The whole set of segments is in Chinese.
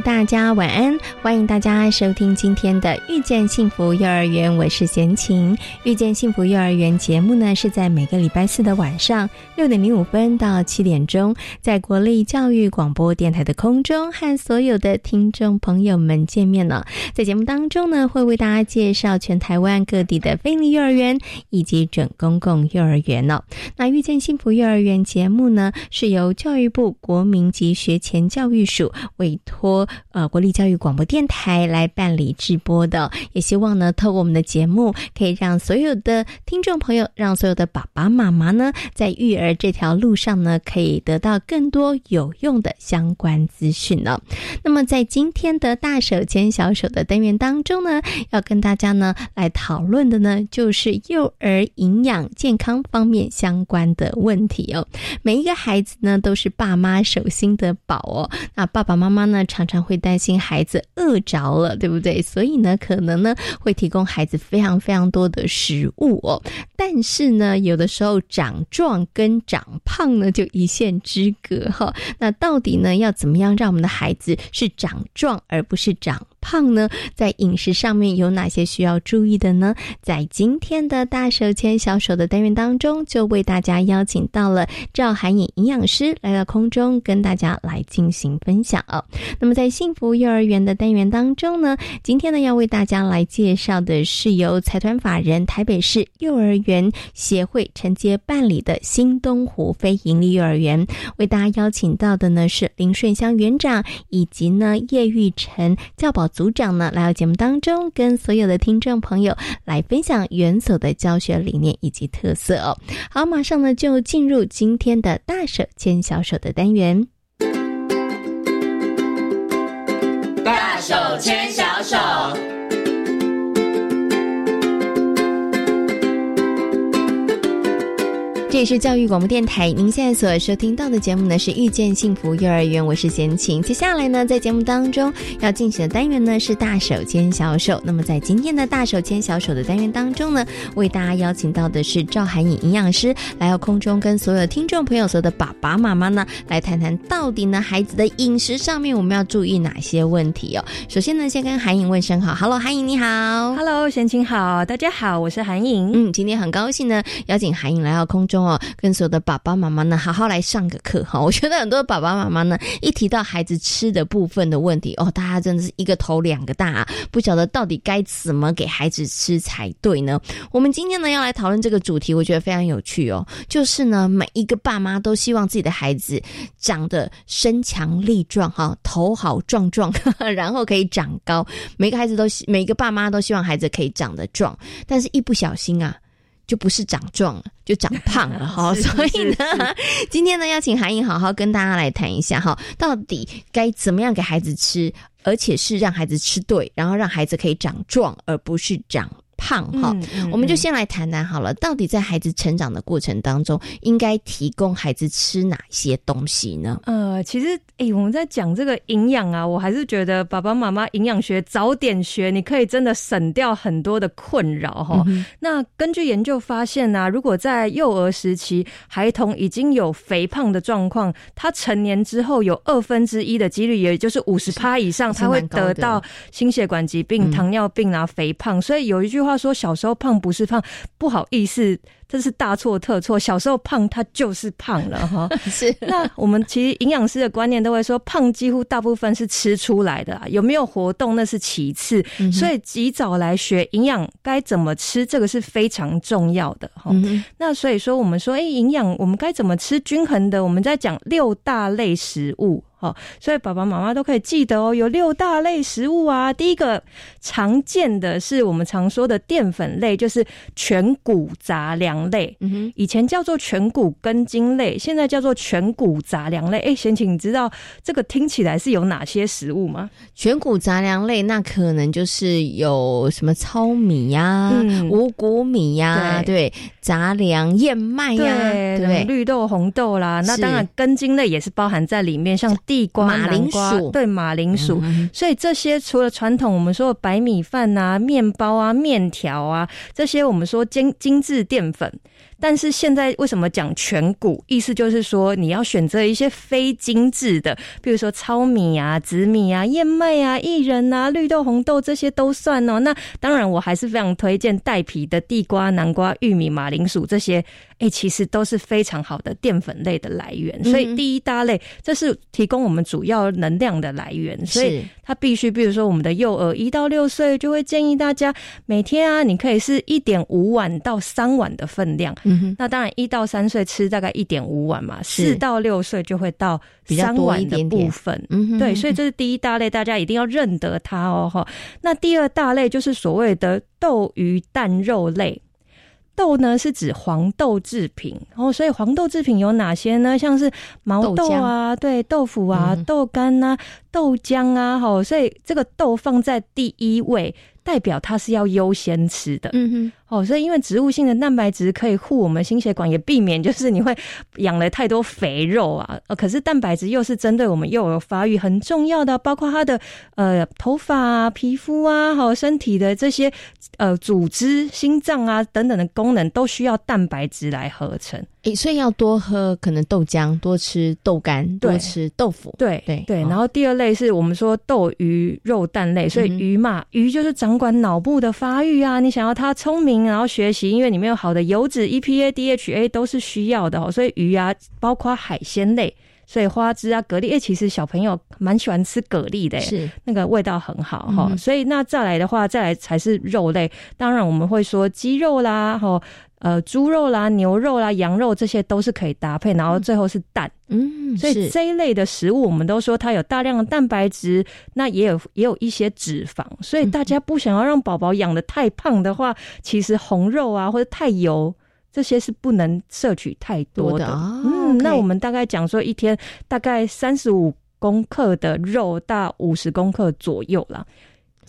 大家晚安，欢迎大家收听今天的《遇见幸福幼儿园》，我是贤琴。《遇见幸福幼儿园》节目呢，是在每个礼拜四的晚上六点零五分到七点钟，在国立教育广播电台的空中和所有的听众朋友们见面了。在节目当中呢，会为大家介绍全台湾各地的非立幼儿园以及准公共幼儿园呢。那《遇见幸福幼儿园》节目呢，是由教育部国民及学前教育署委托。呃，国立教育广播电台来办理直播的，也希望呢，透过我们的节目，可以让所有的听众朋友，让所有的爸爸妈妈呢，在育儿这条路上呢，可以得到更多有用的相关资讯呢。那么，在今天的大手牵小手的单元当中呢，要跟大家呢来讨论的呢，就是幼儿营养健康方面相关的问题哦。每一个孩子呢，都是爸妈手心的宝哦。那爸爸妈妈呢，常常会担心孩子饿着了，对不对？所以呢，可能呢会提供孩子非常非常多的食物哦。但是呢，有的时候长壮跟长胖呢就一线之隔哈。那到底呢要怎么样让我们的孩子是长壮而不是长？胖呢，在饮食上面有哪些需要注意的呢？在今天的大手牵小手的单元当中，就为大家邀请到了赵涵颖营养师来到空中，跟大家来进行分享哦。那么在幸福幼儿园的单元当中呢，今天呢要为大家来介绍的是由财团法人台北市幼儿园协会承接办理的新东湖非营利幼儿园，为大家邀请到的呢是林顺香园长以及呢叶玉成教保。组长呢来到节目当中，跟所有的听众朋友来分享元所的教学理念以及特色哦。好，马上呢就进入今天的大手牵小手的单元。大手牵小手。这里是教育广播电台，您现在所收听到的节目呢是《遇见幸福幼儿园》，我是贤琴。接下来呢，在节目当中要进行的单元呢是大手牵小手。那么在今天的大手牵小手的单元当中呢，为大家邀请到的是赵涵颖营养师来到空中，跟所有听众朋友、所有的爸爸妈妈呢来谈谈，到底呢孩子的饮食上面我们要注意哪些问题哦。首先呢，先跟涵颖问声好，Hello，涵颖你好，Hello，贤琴好，大家好，我是涵颖。嗯，今天很高兴呢，邀请涵颖来到空中。哦，跟所有的爸爸妈妈呢，好好来上个课哈。我觉得很多爸爸妈妈呢，一提到孩子吃的部分的问题，哦，大家真的是一个头两个大，不晓得到底该怎么给孩子吃才对呢？我们今天呢要来讨论这个主题，我觉得非常有趣哦。就是呢，每一个爸妈都希望自己的孩子长得身强力壮哈，头好壮壮，然后可以长高。每个孩子都，每个爸妈都希望孩子可以长得壮，但是一不小心啊。就不是长壮了，就长胖了 哈。所以呢，今天呢，要请韩颖好好跟大家来谈一下哈，到底该怎么样给孩子吃，而且是让孩子吃对，然后让孩子可以长壮，而不是长。胖哈，我们就先来谈谈好了。到底在孩子成长的过程当中，应该提供孩子吃哪些东西呢？呃，其实，哎，我们在讲这个营养啊，我还是觉得爸爸妈妈营养学早点学，你可以真的省掉很多的困扰哈。那根据研究发现呢，如果在幼儿时期，孩童已经有肥胖的状况，他成年之后有二分之一的几率，也就是五十趴以上，他会得到心血管疾病、糖尿病啊、肥胖。所以有一句话。他说：“小时候胖不是胖，不好意思。”这是大错特错。小时候胖，他就是胖了哈。是。那我们其实营养师的观念都会说，胖几乎大部分是吃出来的，有没有活动那是其次。所以及早来学营养该怎么吃，这个是非常重要的哈。那所以说，我们说，哎，营养我们该怎么吃均衡的？我们在讲六大类食物。好，所以爸爸妈妈都可以记得哦，有六大类食物啊。第一个常见的是我们常说的淀粉类，就是全谷杂粮类。嗯哼，以前叫做全谷根茎类，现在叫做全谷杂粮类。哎，贤请你知道这个听起来是有哪些食物吗？全谷杂粮类，那可能就是有什么糙米呀、五谷米呀，对，杂粮、燕麦呀，对，绿豆、红豆啦。那当然根茎类也是包含在里面，像。地瓜、马铃薯，对马铃薯，所以这些除了传统我们说的白米饭啊、面包啊、面条啊这些，我们说精精致淀粉。但是现在为什么讲全谷？意思就是说你要选择一些非精致的，比如说糙米啊、紫米啊、燕麦啊、薏仁啊、绿豆、红豆这些都算哦。那当然，我还是非常推荐带皮的地瓜、南瓜、玉米、马铃薯这些。哎，其实都是非常好的淀粉类的来源。所以第一大类，这是提供我们主要能量的来源。所以它必须，比如说我们的幼儿一到六岁，就会建议大家每天啊，你可以是一点五碗到三碗的分量。那当然，一到三岁吃大概一点五碗嘛，四到六岁就会到三碗的部分。嗯，对，所以这是第一大类，大家一定要认得它哦。哈，那第二大类就是所谓的豆鱼蛋肉类。豆呢是指黄豆制品，然后所以黄豆制品有哪些呢？像是毛豆啊，对，豆腐啊，豆干啊，豆浆啊，哈，所以这个豆放在第一位。代表它是要优先吃的，嗯哼，哦，所以因为植物性的蛋白质可以护我们心血管，也避免就是 你会养了太多肥肉啊，呃，可是蛋白质又是针对我们幼儿发育很重要的，包括他的呃头发、啊、皮肤啊，还有身体的这些呃组织、心脏啊等等的功能，都需要蛋白质来合成。诶，所以要多喝可能豆浆，多吃豆干，多吃豆腐。对对对。然后第二类是我们说豆鱼肉蛋类，所以鱼嘛，鱼就是掌管脑部的发育啊。你想要它聪明，然后学习，因为里面有好的油脂，EPA、DHA 都是需要的哦。所以鱼啊，包括海鲜类，所以花枝啊、蛤蜊，哎，其实小朋友蛮喜欢吃蛤蜊的，是那个味道很好哈。所以那再来的话，再来才是肉类。当然我们会说鸡肉啦，哈。呃，猪肉啦、牛肉啦、羊肉这些都是可以搭配，然后最后是蛋，嗯，所以这一类的食物，我们都说它有大量的蛋白质，那也有也有一些脂肪，所以大家不想要让宝宝养的太胖的话，其实红肉啊或者太油这些是不能摄取太多的。嗯，那我们大概讲说一天大概三十五公克的肉到五十公克左右啦。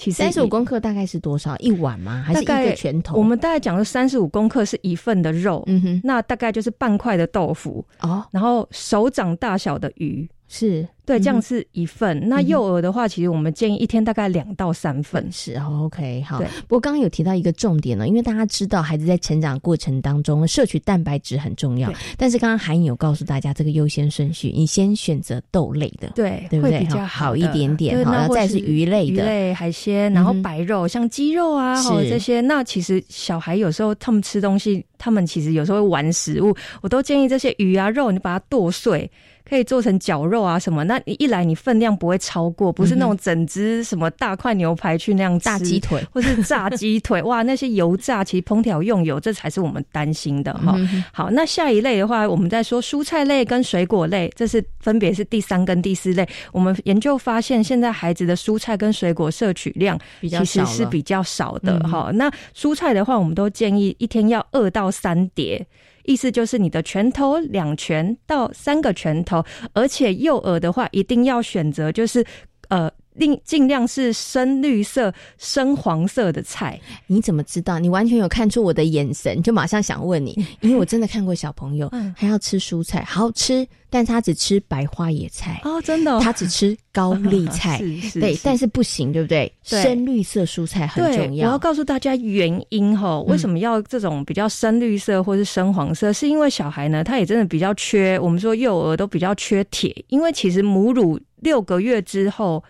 三十五公克大概是多少？一碗吗？还是一个拳头？我们大概讲的三十五公克是一份的肉，嗯哼，那大概就是半块的豆腐哦，然后手掌大小的鱼。是对，这样是一份。那幼儿的话，其实我们建议一天大概两到三份。是 OK，好。不过刚刚有提到一个重点呢，因为大家知道孩子在成长过程当中摄取蛋白质很重要，但是刚刚韩颖有告诉大家这个优先顺序，你先选择豆类的，对，对不对？比较好一点点。好，再是鱼类的，鱼类、海鲜，然后白肉，像鸡肉啊，或这些。那其实小孩有时候他们吃东西，他们其实有时候会玩食物，我都建议这些鱼啊肉，你把它剁碎。可以做成绞肉啊什么？那你一来你分量不会超过，不是那种整只什么大块牛排去那样炸鸡腿，或是炸鸡腿 哇，那些油炸其实烹调用油，这才是我们担心的哈。好，那下一类的话，我们在说蔬菜类跟水果类，这是分别是第三跟第四类。我们研究发现，现在孩子的蔬菜跟水果摄取量其实是比较少的哈。那蔬菜的话，我们都建议一天要二到三碟。意思就是你的拳头两拳到三个拳头，而且右耳的话一定要选择就是呃，尽尽量是深绿色、深黄色的菜。你怎么知道？你完全有看出我的眼神，就马上想问你，因为我真的看过小朋友还要吃蔬菜，好吃。但他只吃白花野菜哦，真的，他只吃高丽菜，对，但是不行，对不对？深绿色蔬菜很重要。我要告诉大家原因哈，为什么要这种比较深绿色或是深黄色？是因为小孩呢，他也真的比较缺，我们说幼儿都比较缺铁，因为其实母乳六个月之后哦，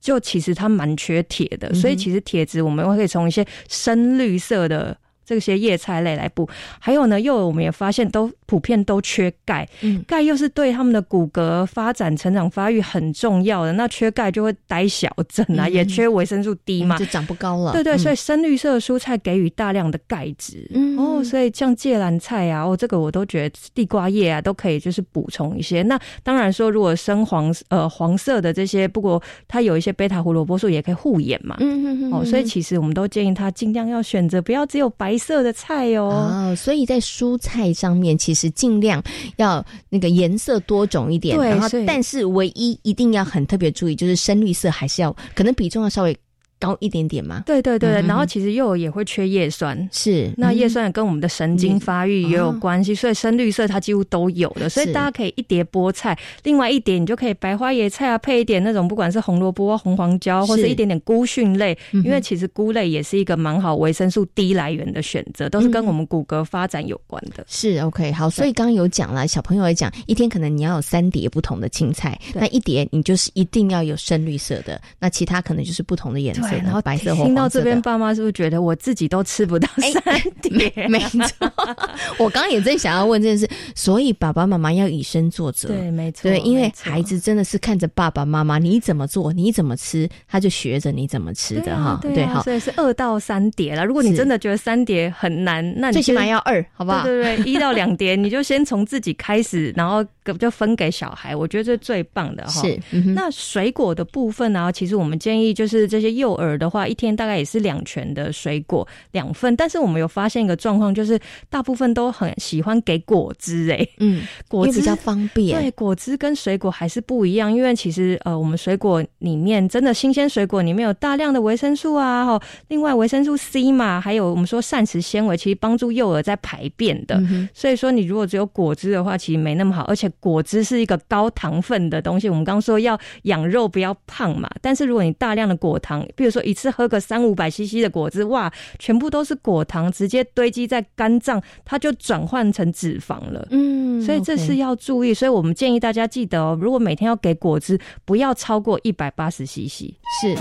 就其实它蛮缺铁的，所以其实铁质我们可以从一些深绿色的。这些叶菜类来补。还有呢，幼儿我们也发现都普遍都缺钙，嗯，钙又是对他们的骨骼发展、成长、发育很重要的。那缺钙就会呆小症啊，也缺维生素 D 嘛，就长不高了。对对，所以深绿色蔬菜给予大量的钙质。哦，所以像芥蓝菜啊，哦，这个我都觉得地瓜叶啊都可以，就是补充一些。那当然说，如果深黄呃黄色的这些，不过它有一些贝塔胡萝卜素也可以护眼嘛。嗯嗯嗯。哦，所以其实我们都建议他尽量要选择不要只有白色的菜哦。哦，所以在蔬菜上面，其实尽量要那个颜色多种一点。对，然后但是唯一一定要很特别注意，就是深绿色还是要可能比重要稍微。高一点点嘛？对对对，然后其实幼儿也会缺叶酸，是那叶酸也跟我们的神经发育也有关系，所以深绿色它几乎都有的，所以大家可以一碟菠菜，另外一碟你就可以白花椰菜啊，配一点那种不管是红萝卜、红黄椒，或者一点点菇蕈类，因为其实菇类也是一个蛮好维生素 D 来源的选择，都是跟我们骨骼发展有关的。是 OK 好，所以刚刚有讲了，小朋友也讲，一天可能你要有三碟不同的青菜，那一碟你就是一定要有深绿色的，那其他可能就是不同的颜色，然后白色。听到这边，爸妈是不是觉得我自己都吃不到三碟？没错，我刚刚也在想要问这件事，所以爸爸妈妈要以身作则。对，没错，对，因为孩子真的是看着爸爸妈妈你怎么做，你怎么吃，他就学着你怎么吃的哈。对，好，所以是二到三碟了。如果你真的觉得三碟很难，那你最起码要二，好不好？对对对，一到两碟，你就先从自己开始，然后就分给小孩。我觉得这是最棒的哈。是，那水果的部分呢？其实我们建议就是这些幼儿的话，一天。大概也是两拳的水果两份，但是我们有发现一个状况，就是大部分都很喜欢给果汁，哎，嗯，果汁比较方便。对，果汁跟水果还是不一样，因为其实呃，我们水果里面真的新鲜水果里面有大量的维生素啊，哈，另外维生素 C 嘛，还有我们说膳食纤维，其实帮助幼儿在排便的。所以说，你如果只有果汁的话，其实没那么好，而且果汁是一个高糖分的东西。我们刚刚说要养肉不要胖嘛，但是如果你大量的果糖，比如说一次喝个。三五百 CC 的果汁，哇，全部都是果糖，直接堆积在肝脏，它就转换成脂肪了。嗯，所以这是要注意。所以我们建议大家记得哦，如果每天要给果汁，不要超过一百八十 CC。是。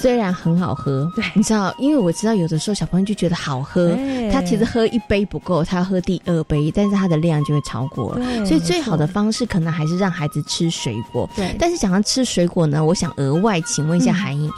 虽然很好喝，对，你知道，因为我知道有的时候小朋友就觉得好喝，他其实喝一杯不够，他要喝第二杯，但是他的量就会超过。了。所以最好的方式可能还是让孩子吃水果。对，但是讲到吃水果呢，我想额外请问一下韩英，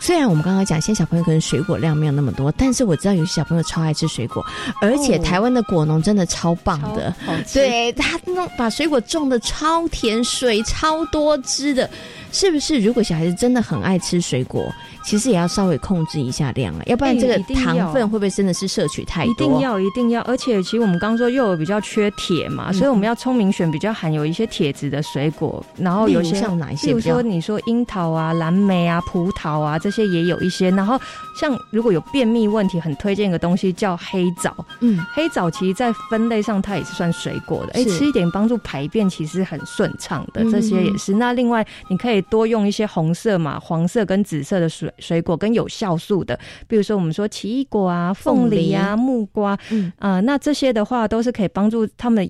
虽然我们刚刚讲，现在小朋友可能水果量没有那么多，但是我知道有些小朋友超爱吃水果，而且台湾的果农真的超棒的，对他弄把水果种的超甜，水超多汁的。是不是？如果小孩子真的很爱吃水果，其实也要稍微控制一下量啊，要不然这个糖分会不会真的是摄取太多？一定要，一定要。而且，其实我们刚说幼儿比较缺铁嘛，所以我们要聪明选比较含有一些铁质的水果。然后有些像哪一些？比如说你说樱桃啊、蓝莓啊、葡萄啊这些也有一些。然后像如果有便秘问题，很推荐一个东西叫黑枣。嗯，黑枣其实在分类上它也是算水果的。哎，吃一点帮助排便，其实很顺畅的。这些也是。那另外你可以。多用一些红色嘛、黄色跟紫色的水水果跟有酵素的，比如说我们说奇异果啊、凤梨啊、木瓜，嗯啊，那这些的话都是可以帮助他们。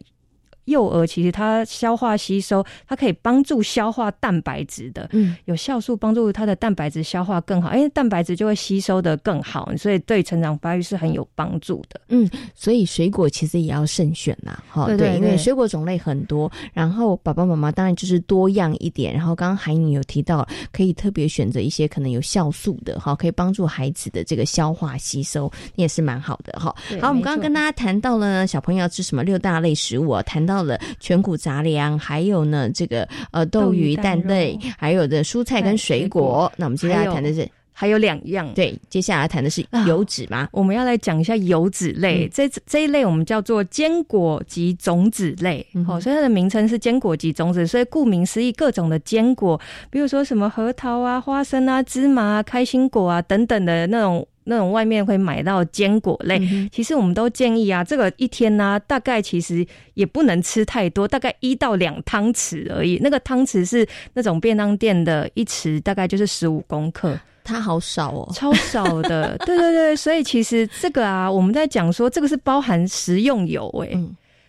幼儿其实它消化吸收，它可以帮助消化蛋白质的，嗯，有酵素帮助它的蛋白质消化更好，因为蛋白质就会吸收的更好，所以对成长发育是很有帮助的。嗯，所以水果其实也要慎选呐，哈，对，因为水果种类很多，然后爸爸妈妈当然就是多样一点，然后刚刚海颖有提到，可以特别选择一些可能有酵素的，哈，可以帮助孩子的这个消化吸收，也是蛮好的，哈。好，我们刚刚跟大家谈到了小朋友要吃什么六大类食物啊，谈到。到了全谷杂粮，还有呢，这个呃豆鱼蛋类，还有的蔬菜跟水果。那我们接下来谈的是还有两样，对，接下来谈的是油脂吗？我们要来讲一下油脂类，这这一类我们叫做坚果及种子类。好，所以它的名称是坚果及种子，所以顾名思义，各种的坚果，比如说什么核桃啊、花生啊、芝麻啊、开心果啊等等的那种。那种外面会买到坚果类，其实我们都建议啊，这个一天呢，大概其实也不能吃太多，大概一到两汤匙而已。那个汤匙是那种便当店的一匙，大概就是十五公克，它好少哦，超少的。对对对，所以其实这个啊，我们在讲说这个是包含食用油，哎。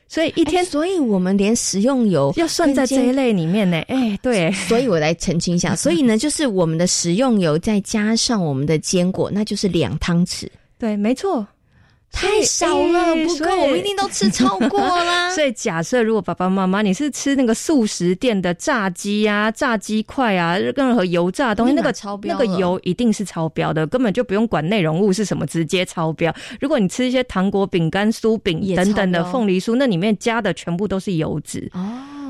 所以一天，所以我们连食用油要算在这一类里面呢。哎，对，所以我来澄清一下。所以呢，就是我们的食用油再加上我们的坚果，那就是两汤匙。对，没错。太少了，不够，我们一定都吃超过啦。所以假设如果爸爸妈妈你是吃那个素食店的炸鸡啊、炸鸡块啊，任何油炸东西，那个超标，那个油一定是超标的，根本就不用管内容物是什么，直接超标。如果你吃一些糖果、饼干、酥饼等等的凤梨酥，那里面加的全部都是油脂哦。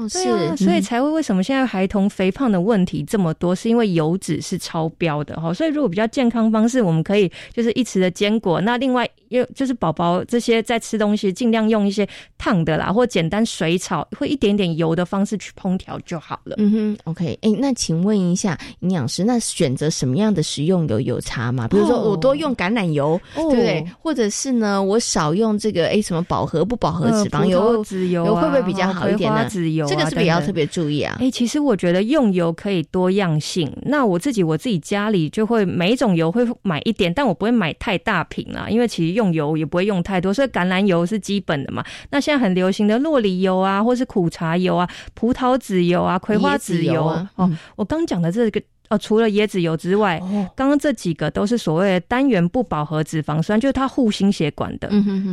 是，所以才会为什么现在孩童肥胖的问题这么多，是因为油脂是超标的哈。所以如果比较健康方式，我们可以就是一匙的坚果。那另外又就是宝宝这些在吃东西，尽量用一些烫的啦，或简单水炒，会一点点油的方式去烹调就好了。嗯哼，OK。哎，那请问一下营养师，那选择什么样的食用油有差吗？比如说我多用橄榄油，对不对？或者是呢，我少用这个哎什么饱和不饱和脂肪油？脂油会不会比较好一点呢？脂油。这个是不是也要特别注意啊？哎，其实我觉得用油可以多样性。那我自己我自己家里就会每一种油会买一点，但我不会买太大瓶啦，因为其实用油也不会用太多。所以橄榄油是基本的嘛。那现在很流行的洛梨油啊，或是苦茶油啊、葡萄籽油啊、葵花籽油啊。哦，我刚讲的这个。哦，除了椰子油之外，刚刚这几个都是所谓的单元不饱和脂肪酸，就是它护心血管的，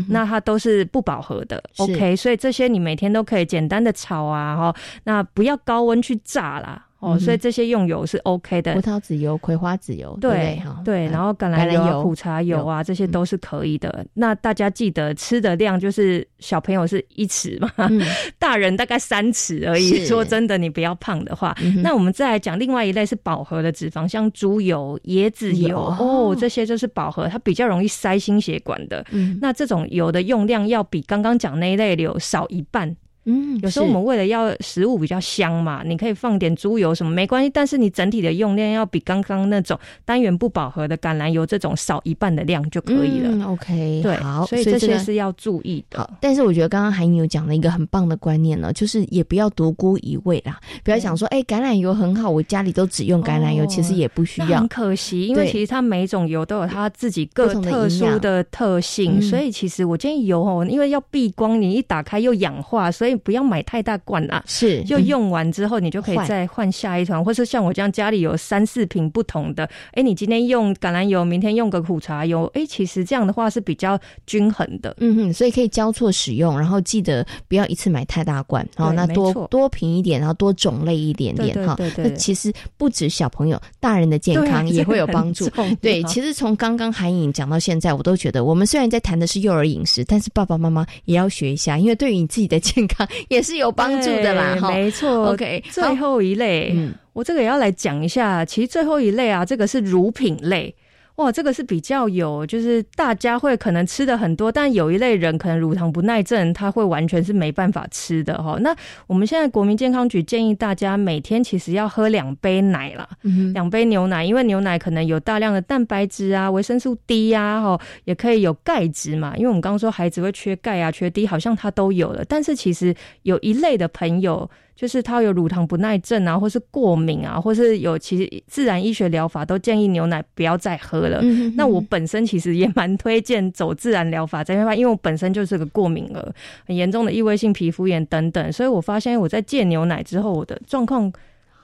那它都是不饱和的。OK，所以这些你每天都可以简单的炒啊，哈，那不要高温去炸啦。哦，所以这些用油是 OK 的，葡萄籽油、葵花籽油，对对，然后橄榄油、苦茶油啊，这些都是可以的。那大家记得吃的量就是小朋友是一匙嘛，大人大概三匙而已。说真的，你不要胖的话，那我们再来讲另外一类是饱和的脂肪，像猪油、椰子油哦，这些就是饱和，它比较容易塞心血管的。那这种油的用量要比刚刚讲那一类油少一半。嗯，有时候我们为了要食物比较香嘛，你可以放点猪油什么没关系，但是你整体的用量要比刚刚那种单元不饱和的橄榄油这种少一半的量就可以了。OK，对，好，所以这些是要注意的。好，但是我觉得刚刚韩颖有讲了一个很棒的观念呢，就是也不要独孤一味啦，不要想说哎橄榄油很好，我家里都只用橄榄油，其实也不需要。很可惜，因为其实它每种油都有它自己各特殊的特性，所以其实我建议油哦，因为要避光，你一打开又氧化，所以不要买太大。罐啊，是就用完之后，你就可以再换下一团，或是像我这样家里有三四瓶不同的。哎，你今天用橄榄油，明天用个苦茶油，哎，其实这样的话是比较均衡的。嗯哼，所以可以交错使用，然后记得不要一次买太大罐，好，那多多瓶一点，然后多种类一点点哈。那其实不止小朋友，大人的健康也会有帮助。对，其实从刚刚韩颖讲到现在，我都觉得我们虽然在谈的是幼儿饮食，但是爸爸妈妈也要学一下，因为对于你自己的健康也是有帮。助的啦，没错。OK，最后一类，嗯，我这个也要来讲一下。其实最后一类啊，这个是乳品类。哇，这个是比较有，就是大家会可能吃的很多，但有一类人可能乳糖不耐症，他会完全是没办法吃的哈。那我们现在国民健康局建议大家每天其实要喝两杯奶啦，两杯牛奶，因为牛奶可能有大量的蛋白质啊、维生素 D 呀，哈，也可以有钙质嘛。因为我们刚刚说孩子会缺钙啊、缺 D，好像他都有了，但是其实有一类的朋友。就是他有乳糖不耐症啊，或是过敏啊，或是有其实自然医学疗法都建议牛奶不要再喝了。那我本身其实也蛮推荐走自然疗法这边，因为我本身就是个过敏儿，很严重的异位性皮肤炎等等，所以我发现我在戒牛奶之后，我的状况。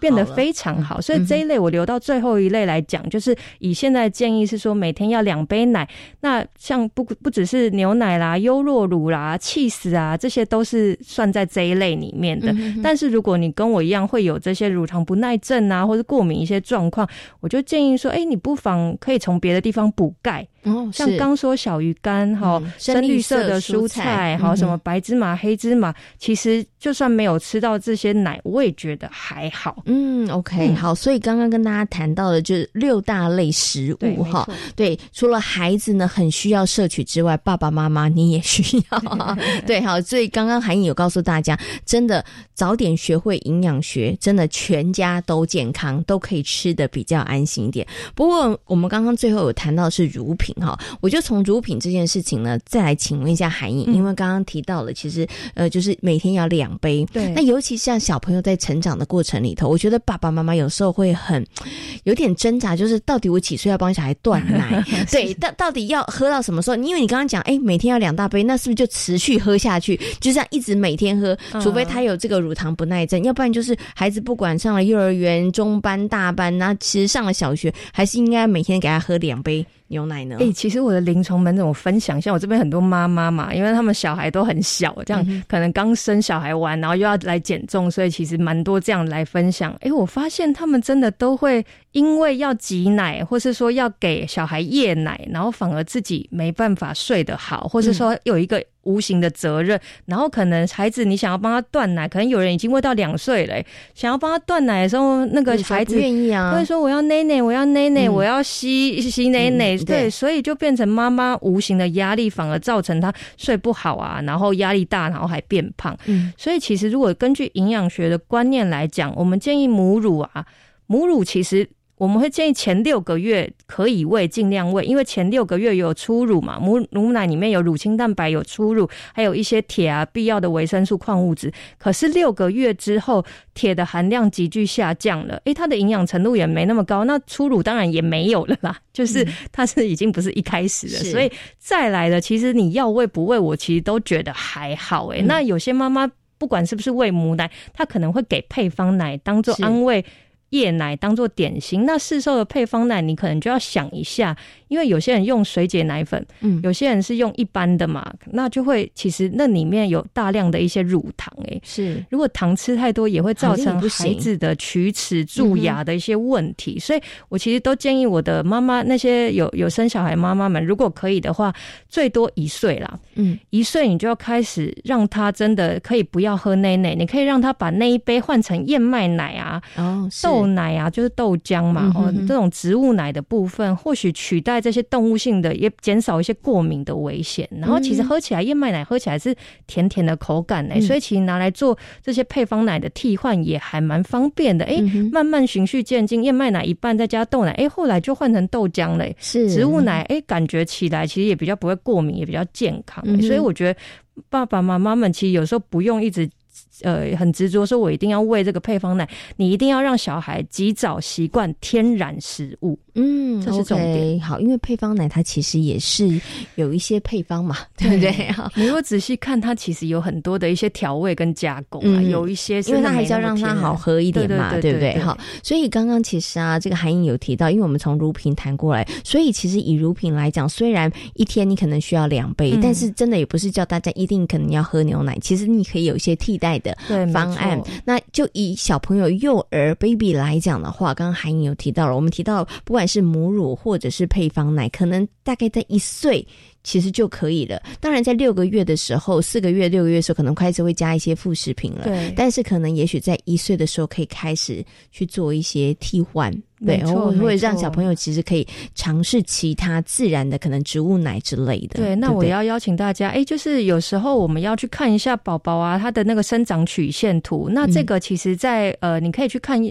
变得非常好，所以这一类我留到最后一类来讲，就是以现在建议是说每天要两杯奶。那像不不只是牛奶啦、优酪乳啦、气死啊，这些都是算在这一类里面的。但是如果你跟我一样会有这些乳糖不耐症啊，或者过敏一些状况，我就建议说，哎，你不妨可以从别的地方补钙。哦，像刚说小鱼干哈，深绿色的蔬菜，好什么白芝麻、黑芝麻，其实就算没有吃到这些奶，我也觉得还好。嗯，OK，好，所以刚刚跟大家谈到的就是六大类食物哈。对，除了孩子呢很需要摄取之外，爸爸妈妈你也需要。对，好，所以刚刚韩颖有告诉大家，真的早点学会营养学，真的全家都健康，都可以吃的比较安心一点。不过我们刚刚最后有谈到是乳品。品哈。我就从乳品这件事情呢，再来请问一下韩颖，因为刚刚提到了，其实呃，就是每天要两杯。对。那尤其像小朋友在成长的过程里头，我觉得爸爸妈妈有时候会很有点挣扎，就是到底我几岁要帮小孩断奶？对，到到底要喝到什么时候？因为你刚刚讲，哎，每天要两大杯，那是不是就持续喝下去？就这样一直每天喝，除非他有这个乳糖不耐症，要不然就是孩子不管上了幼儿园、中班、大班，那其实上了小学，还是应该每天给他喝两杯。牛奶呢？哎，其实我的临床门诊我分享，像我这边很多妈妈嘛，因为他们小孩都很小，这样可能刚生小孩完，然后又要来减重，所以其实蛮多这样来分享。哎，我发现他们真的都会因为要挤奶，或是说要给小孩夜奶，然后反而自己没办法睡得好，或是说有一个。无形的责任，然后可能孩子你想要帮他断奶，可能有人已经喂到两岁了，想要帮他断奶的时候，那个孩子愿意啊，会说我要奶奶，我要奶奶，我要吸吸奶奶，对，所以就变成妈妈无形的压力，反而造成他睡不好啊，然后压力大，然后还变胖。嗯，所以其实如果根据营养学的观念来讲，我们建议母乳啊，母乳其实。我们会建议前六个月可以喂，尽量喂，因为前六个月有初乳嘛，母母奶里面有乳清蛋白，有初乳，还有一些铁啊，必要的维生素、矿物质。可是六个月之后，铁的含量急剧下降了，诶，它的营养程度也没那么高，那初乳当然也没有了啦，就是它是已经不是一开始了，所以再来的，其实你要喂不喂，我其实都觉得还好，诶，那有些妈妈不管是不是喂母奶，她可能会给配方奶当做安慰。夜奶当做点心，那市售的配方奶你可能就要想一下，因为有些人用水解奶粉，嗯，有些人是用一般的嘛，那就会其实那里面有大量的一些乳糖，哎，是，如果糖吃太多也会造成孩子的龋齿、蛀牙的一些问题，所以我其实都建议我的妈妈那些有有生小孩妈妈们，如果可以的话，最多一岁啦，嗯，一岁你就要开始让他真的可以不要喝奶奶，你可以让他把那一杯换成燕麦奶啊，哦，豆。豆奶啊，就是豆浆嘛，哦，这种植物奶的部分，或许取代这些动物性的，也减少一些过敏的危险。然后其实喝起来燕麦奶喝起来是甜甜的口感哎，所以其实拿来做这些配方奶的替换也还蛮方便的哎。慢慢循序渐进，燕麦奶一半再加豆奶，哎，后来就换成豆浆嘞。是植物奶，哎，感觉起来其实也比较不会过敏，也比较健康。所以我觉得爸爸妈妈们其实有时候不用一直。呃，很执着说，我一定要喂这个配方奶。你一定要让小孩及早习惯天然食物。嗯，这是重点。好，因为配方奶它其实也是有一些配方嘛，对不对？好，你如果仔细看，它其实有很多的一些调味跟加工啊，有一些因为它还是要让它好喝一点嘛，对不对？好，所以刚刚其实啊，这个韩颖有提到，因为我们从乳品谈过来，所以其实以乳品来讲，虽然一天你可能需要两杯，但是真的也不是叫大家一定可能要喝牛奶，其实你可以有一些替代的。方案，那就以小朋友幼儿 baby 来讲的话，刚刚韩颖有提到了，我们提到不管是母乳或者是配方奶，可能大概在一岁。其实就可以了。当然，在六个月的时候，四个月、六个月的时候，可能开始会加一些副食品了。对。但是，可能也许在一岁的时候，可以开始去做一些替换。对，我会让小朋友其实可以尝试其他自然的，可能植物奶之类的。对。那我要邀请大家，哎，就是有时候我们要去看一下宝宝啊，他的那个生长曲线图。那这个其实，在呃，你可以去看。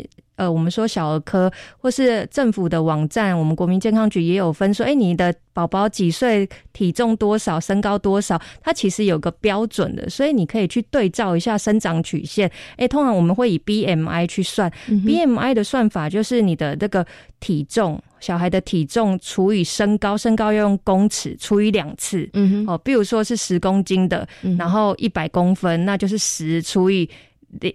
呃，我们说小儿科或是政府的网站，我们国民健康局也有分说，哎，你的宝宝几岁，体重多少，身高多少，它其实有个标准的，所以你可以去对照一下生长曲线。哎，通常我们会以 BMI 去算，BMI 的算法就是你的这个体重，小孩的体重除以身高，身高要用公尺除以两次。嗯哼，哦，比如说是十公斤的，然后一百公分，那就是十除以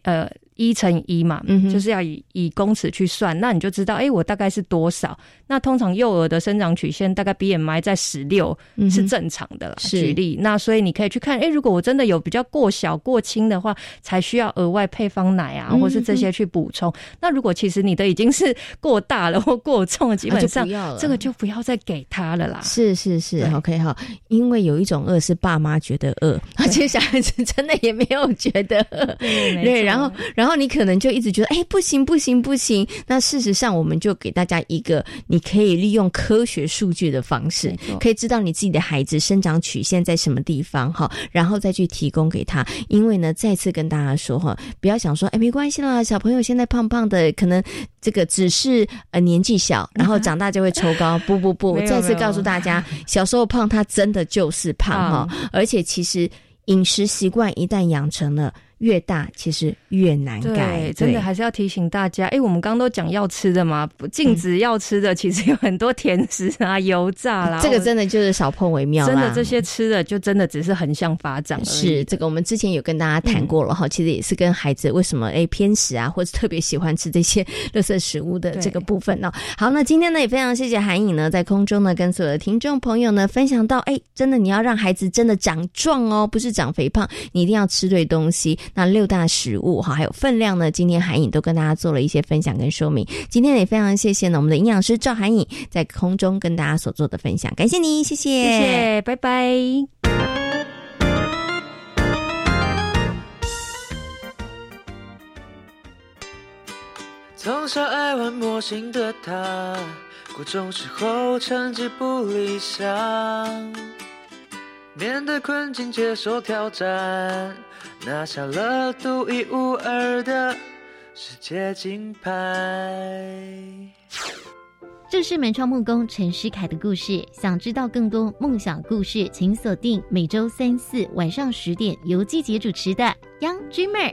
呃。一乘一嘛，就是要以以公尺去算，那你就知道，哎，我大概是多少？那通常幼儿的生长曲线大概 BMI 在十六是正常的。举例，那所以你可以去看，哎，如果我真的有比较过小过轻的话，才需要额外配方奶啊，或是这些去补充。那如果其实你的已经是 过大了或过重，基本上这个就不要再给他了啦。是是是，OK 哈，因为有一种饿是爸妈觉得饿，而且小孩子真的也没有觉得饿。对，然后然后。然后你可能就一直觉得，哎，不行不行不行。那事实上，我们就给大家一个你可以利用科学数据的方式，可以知道你自己的孩子生长曲线在什么地方哈，然后再去提供给他。因为呢，再次跟大家说哈，不要想说，哎，没关系啦，小朋友现在胖胖的，可能这个只是呃年纪小，然后长大就会抽高。不不不，再次告诉大家，小时候胖，他真的就是胖哈，而且其实饮食习惯一旦养成了。越大其实越难改，真的还是要提醒大家。哎，我们刚刚都讲要吃的嘛，禁止要吃的，其实有很多甜食啊、油炸啦，这个真的就是少碰为妙。真的这些吃的就真的只是横向发展。是这个，我们之前有跟大家谈过了哈。其实也是跟孩子为什么哎偏食啊，或者特别喜欢吃这些垃圾食物的这个部分呢？好，那今天呢也非常谢谢韩颖呢，在空中呢跟所有的听众朋友呢分享到，哎，真的你要让孩子真的长壮哦，不是长肥胖，你一定要吃对东西。那六大食物哈，还有分量呢。今天韩颖都跟大家做了一些分享跟说明。今天也非常谢谢呢，我们的营养师赵韩颖在空中跟大家所做的分享，感谢你，谢谢，谢谢，拜拜。从小爱玩模型的他，高中时候成绩不理想，面对困境接受挑战。拿下了独一无二的世界金牌。这是门窗木工陈诗凯的故事。想知道更多梦想故事，请锁定每周三四晚上十点由季节主持的《Young Dreamer》。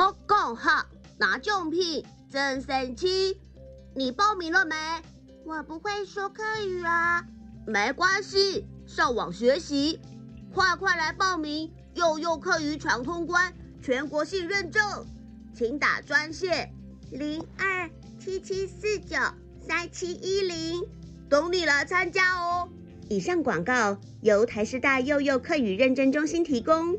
好够好，拿奖品真神奇！你报名了没？我不会说课语啊。没关系，上网学习，快快来报名！幼幼课语闯通关，全国性认证，请打专线零二七七四九三七一零，等你来参加哦。以上广告由台师大幼幼课语认证中心提供。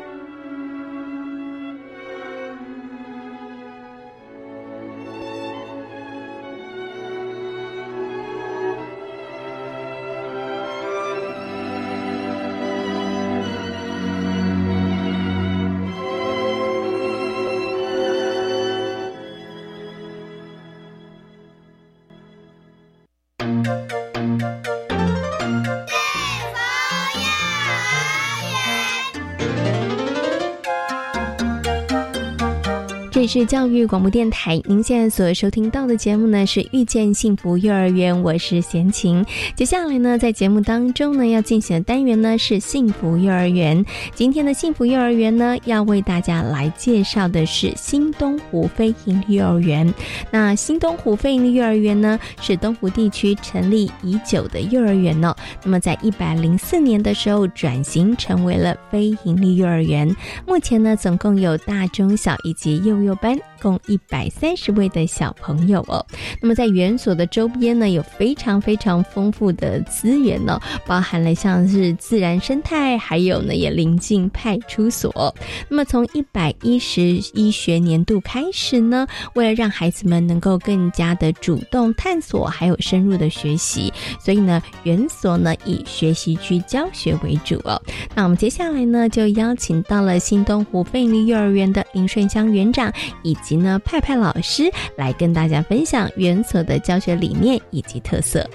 是教育广播电台，您现在所收听到的节目呢是《遇见幸福幼儿园》，我是贤琴。接下来呢，在节目当中呢要进行的单元呢是幸福幼儿园。今天的幸福幼儿园呢，要为大家来介绍的是新东湖非营利幼儿园。那新东湖非营利幼儿园呢，是东湖地区成立已久的幼儿园哦。那么在一百零四年的时候转型成为了非营利幼儿园。目前呢，总共有大中小以及幼幼。班。共一百三十位的小朋友哦。那么在园所的周边呢，有非常非常丰富的资源哦，包含了像是自然生态，还有呢也临近派出所。那么从一百一十一学年度开始呢，为了让孩子们能够更加的主动探索，还有深入的学习，所以呢园所呢以学习区教学为主哦。那我们接下来呢就邀请到了新东湖费力幼儿园的林顺香园长。以及呢，派派老师来跟大家分享原所的教学理念以及特色。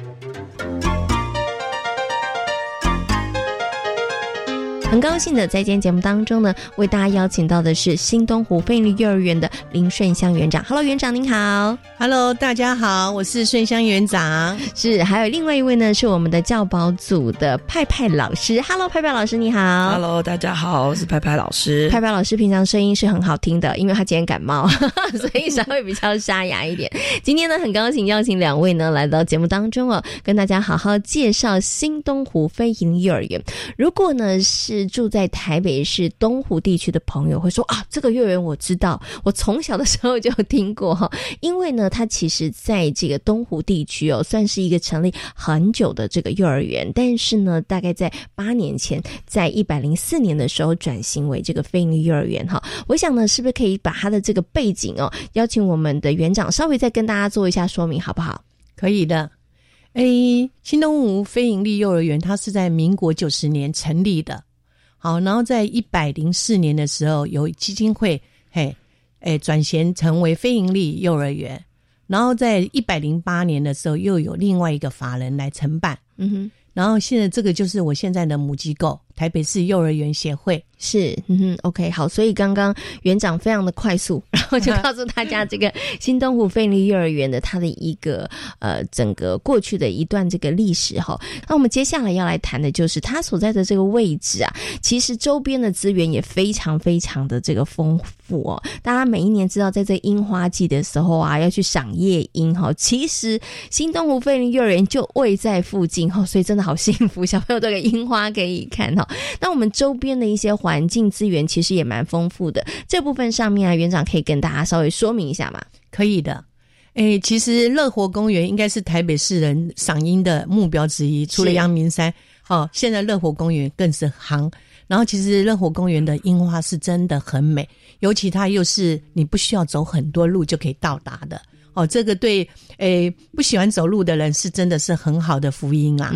很高兴的在今天节目当中呢，为大家邀请到的是新东湖飞利幼儿园的林顺香园长。Hello，园长您好。Hello，大家好，我是顺香园长。是，还有另外一位呢，是我们的教保组的派派老师。Hello，派派老师你好。Hello，大家好，我是派派老师。派派老师平常声音是很好听的，因为他今天感冒，所以稍微比较沙哑一点。今天呢，很高兴邀请两位呢来到节目当中哦，跟大家好好介绍新东湖飞营幼儿园。如果呢是是住在台北市东湖地区的朋友会说啊，这个幼儿园我知道，我从小的时候就听过哈。因为呢，它其实在这个东湖地区哦，算是一个成立很久的这个幼儿园。但是呢，大概在八年前，在一百零四年的时候转型为这个飞利幼儿园哈。我想呢，是不是可以把它的这个背景哦，邀请我们的园长稍微再跟大家做一下说明，好不好？可以的。诶，新东湖非营利幼儿园，它是在民国九十年成立的。好，然后在一百零四年的时候，有基金会，嘿，哎，转型成为非营利幼儿园。然后在一百零八年的时候，又有另外一个法人来承办。嗯哼。然后现在这个就是我现在的母机构——台北市幼儿园协会。是，嗯哼，OK，好。所以刚刚园长非常的快速，然后就告诉大家这个新东湖费利幼儿园的它的一个呃整个过去的一段这个历史哈。那我们接下来要来谈的就是它所在的这个位置啊，其实周边的资源也非常非常的这个丰富哦。大家每一年知道在这樱花季的时候啊，要去赏夜樱哈。其实新东湖费利幼儿园就位在附近哈，所以真的。好幸福，小朋友都有樱花可以看哈。那我们周边的一些环境资源其实也蛮丰富的。这部分上面啊，园长可以跟大家稍微说明一下吗？可以的。诶，其实乐活公园应该是台北市人赏樱的目标之一，除了阳明山，哦，现在乐活公园更是行。然后，其实乐活公园的樱花是真的很美，尤其它又是你不需要走很多路就可以到达的。哦，这个对诶不喜欢走路的人是真的是很好的福音啊。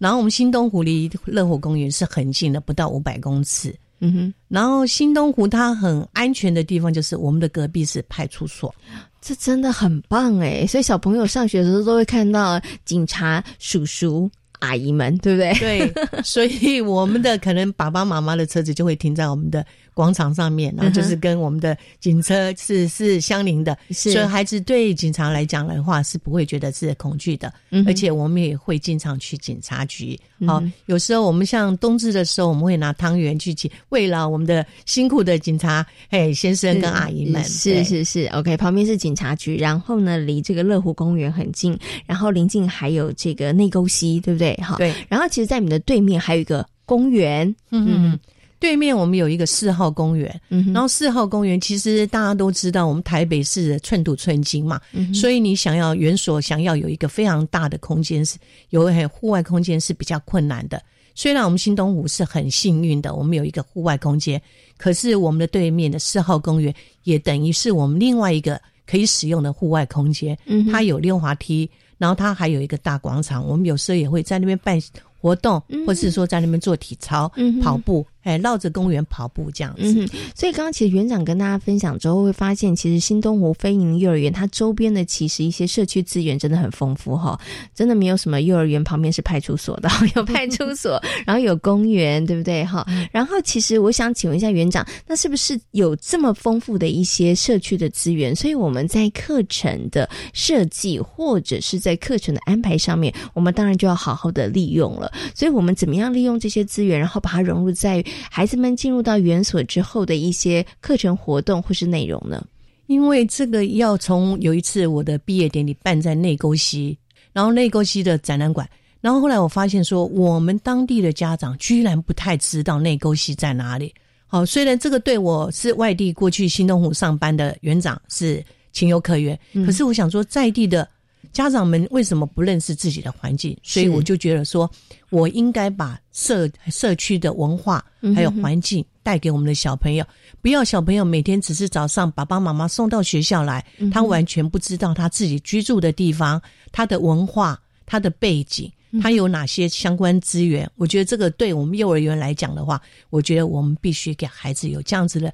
然后我们新东湖离乐活公园是很近的，不到五百公尺。嗯哼。然后新东湖它很安全的地方就是我们的隔壁是派出所，这真的很棒哎。所以小朋友上学的时候都会看到警察叔叔。阿姨们，对不对？对，所以我们的可能爸爸妈妈的车子就会停在我们的广场上面，然后就是跟我们的警车是是相邻的，所以孩子对警察来讲的话是不会觉得是恐惧的，而且我们也会经常去警察局。好，有时候我们像冬至的时候，我们会拿汤圆去请为了我们的辛苦的警察，嘿，先生跟阿姨们。是是是，OK，旁边是警察局，然后呢，离这个乐湖公园很近，然后临近还有这个内沟溪，对不对？哈，对。然后其实，在你们的对面还有一个公园，嗯嗯。对面我们有一个四号公园，然后四号公园其实大家都知道，我们台北市寸土寸金嘛，所以你想要园所想要有一个非常大的空间，是有很户外空间是比较困难的。虽然我们新东湖是很幸运的，我们有一个户外空间，可是我们的对面的四号公园也等于是我们另外一个可以使用的户外空间。它有溜滑梯，然后它还有一个大广场，我们有时候也会在那边办活动，或是说在那边做体操、跑步。哎，绕着公园跑步这样子，所以刚刚其实园长跟大家分享之后，会发现其实新东湖飞营幼儿园它周边的其实一些社区资源真的很丰富哈，真的没有什么幼儿园旁边是派出所的，有派出所，然后有公园，对不对哈？然后其实我想请问一下园长，那是不是有这么丰富的一些社区的资源？所以我们在课程的设计或者是在课程的安排上面，我们当然就要好好的利用了。所以我们怎么样利用这些资源，然后把它融入在孩子们进入到园所之后的一些课程活动或是内容呢？因为这个要从有一次我的毕业典礼办在内沟溪，然后内沟溪的展览馆，然后后来我发现说，我们当地的家长居然不太知道内沟溪在哪里。好，虽然这个对我是外地过去新东湖上班的园长是情有可原，可是我想说在地的。家长们为什么不认识自己的环境？所以我就觉得说，我应该把社社区的文化还有环境带给我们的小朋友，不要小朋友每天只是早上爸爸妈妈送到学校来，他完全不知道他自己居住的地方、他的文化、他的背景，他有哪些相关资源。我觉得这个对我们幼儿园来讲的话，我觉得我们必须给孩子有这样子的。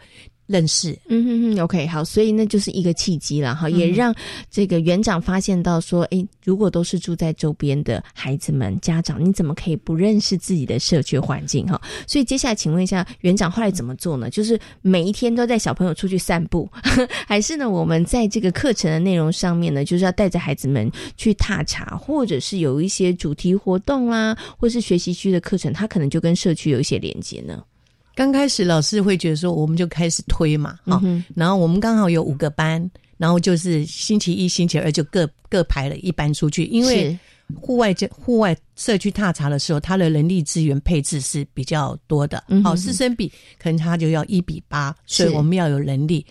认识。嗯哼哼，OK，好，所以那就是一个契机了哈，也让这个园长发现到说，哎，如果都是住在周边的孩子们，家长你怎么可以不认识自己的社区环境哈？所以接下来请问一下园长，后来怎么做呢？就是每一天都带小朋友出去散步，还是呢，我们在这个课程的内容上面呢，就是要带着孩子们去踏查，或者是有一些主题活动啦，或是学习区的课程，它可能就跟社区有一些连接呢？刚开始老师会觉得说，我们就开始推嘛，哈，然后我们刚好有五个班，然后就是星期一、星期二就各各排了一班出去，因为户外这户外社区踏查的时候，他的人力资源配置是比较多的，好师生比可能他就要一比八，所以我们要有能力。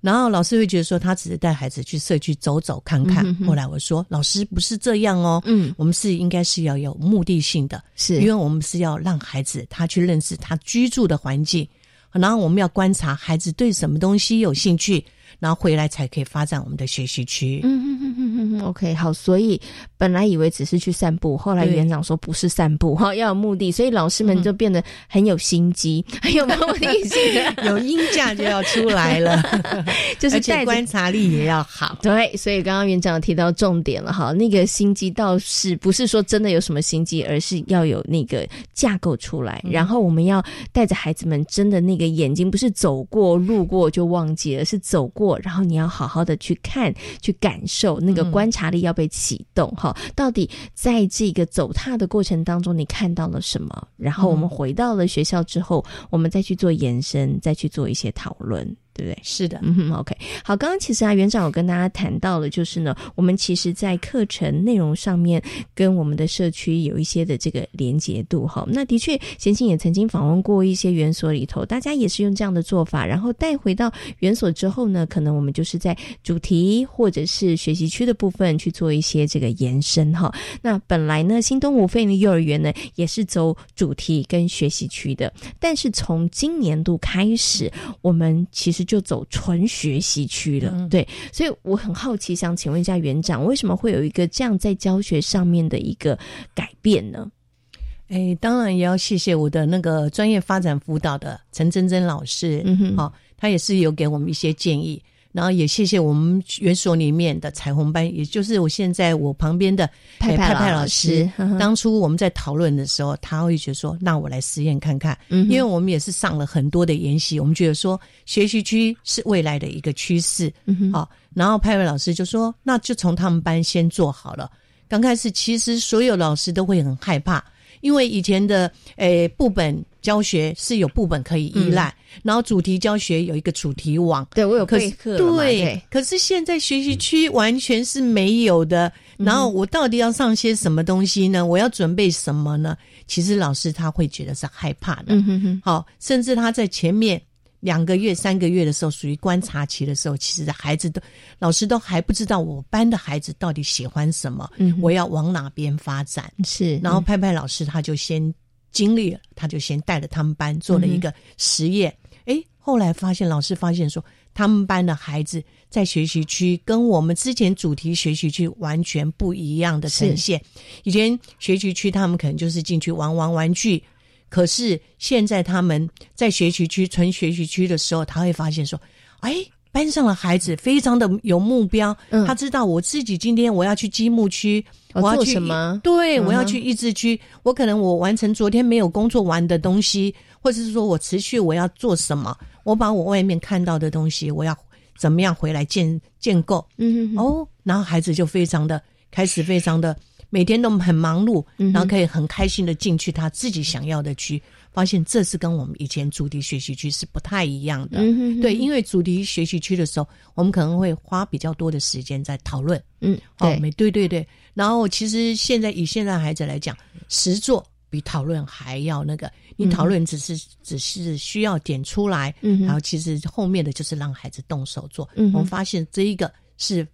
然后老师会觉得说，他只是带孩子去社区走走看看。后来我说，老师不是这样哦，嗯，我们是应该是要有目的性的，是因为我们是要让孩子他去认识他居住的环境，然后我们要观察孩子对什么东西有兴趣。然后回来才可以发展我们的学习区。嗯哼哼哼哼哼，OK，好。所以本来以为只是去散步，后来园长说不是散步哈，要有目的，所以老师们就变得很有心机，很有目的性，有音架就要出来了，就是带观察力也要好。对，所以刚刚园长提到重点了哈，那个心机倒是不是说真的有什么心机，而是要有那个架构出来，然后我们要带着孩子们真的那个眼睛不是走过路过就忘记了，是走过。然后你要好好的去看、去感受，那个观察力要被启动哈。到底在这个走踏的过程当中，你看到了什么？然后我们回到了学校之后，我们再去做延伸，再去做一些讨论。对不对？是的，嗯哼，OK，好。刚刚其实啊，园长有跟大家谈到了，就是呢，我们其实，在课程内容上面跟我们的社区有一些的这个连结度哈。那的确，贤庆也曾经访问过一些园所里头，大家也是用这样的做法，然后带回到园所之后呢，可能我们就是在主题或者是学习区的部分去做一些这个延伸哈。那本来呢，新东吴费的幼儿园呢，也是走主题跟学习区的，但是从今年度开始，我们其实就走纯学习区了，对，所以我很好奇，想请问一下园长，为什么会有一个这样在教学上面的一个改变呢？哎，当然也要谢谢我的那个专业发展辅导的陈真真老师，嗯哼，好，他也是有给我们一些建议。然后也谢谢我们园所里面的彩虹班，也就是我现在我旁边的派派老师。当初我们在讨论的时候，他会觉得说：“那我来实验看看。”因为我们也是上了很多的研习，我们觉得说学习区是未来的一个趋势。好，然后派派老师就说：“那就从他们班先做好了。”刚开始其实所有老师都会很害怕。因为以前的诶部本教学是有部本可以依赖，然后主题教学有一个主题网，对我有备课，对。可是现在学习区完全是没有的，然后我到底要上些什么东西呢？我要准备什么呢？其实老师他会觉得是害怕的，嗯哼哼。好，甚至他在前面。两个月、三个月的时候，属于观察期的时候，其实孩子都老师都还不知道我班的孩子到底喜欢什么，嗯我要往哪边发展。是，然后派派老师他就先经历了，他就先带了他们班做了一个实验。哎，后来发现老师发现说，他们班的孩子在学习区跟我们之前主题学习区完全不一样的呈现。以前学习区他们可能就是进去玩玩玩具。可是现在他们在学习区、纯学习区的时候，他会发现说：“哎，班上的孩子非常的有目标，他知道我自己今天我要去积木区，我要去什么？对，我要去益智区。我可能我完成昨天没有工作完的东西，或者是说我持续我要做什么？我把我外面看到的东西，我要怎么样回来建建构？嗯哼哦，然后孩子就非常的开始，非常的。”每天都很忙碌，然后可以很开心的进去他自己想要的区，发现这是跟我们以前主题学习区是不太一样的。对，因为主题学习区的时候，我们可能会花比较多的时间在讨论。嗯，对，没对对对。然后其实现在以现在孩子来讲，实做比讨论还要那个。你讨论只是只是需要点出来，然后其实后面的就是让孩子动手做。我们发现这一个是。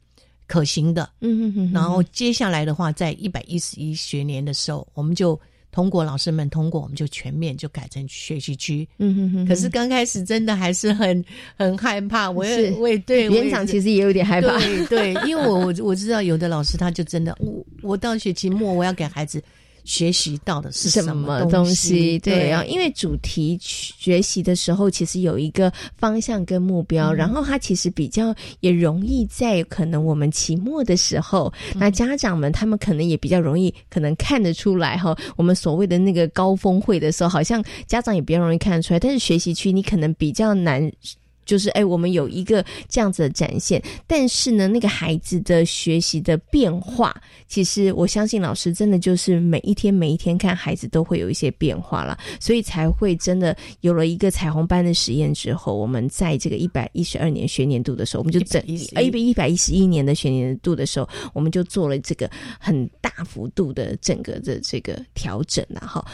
可行的，嗯嗯嗯，然后接下来的话，在一百一十一学年的时候，我们就通过老师们通过，我们就全面就改成学习区，嗯哼哼。可是刚开始真的还是很 很害怕，我也我也对园长其实也有点害怕，对，因为我我 我知道有的老师他就真的，我我到学期末我要给孩子学习到的是什么东西。对，啊因为主题学习的时候，其实有一个方向跟目标，然后它其实比较也容易在可能我们期末的时候，那家长们他们可能也比较容易可能看得出来哈，我们所谓的那个高峰会的时候，好像家长也比较容易看得出来，但是学习区你可能比较难。就是哎，我们有一个这样子的展现，但是呢，那个孩子的学习的变化，其实我相信老师真的就是每一天每一天看孩子都会有一些变化了，所以才会真的有了一个彩虹班的实验之后，我们在这个一百一十二年学年度的时候，我们就整一百一百一十一年的学年度的时候，我们就做了这个很大幅度的整个的这个调整了哈。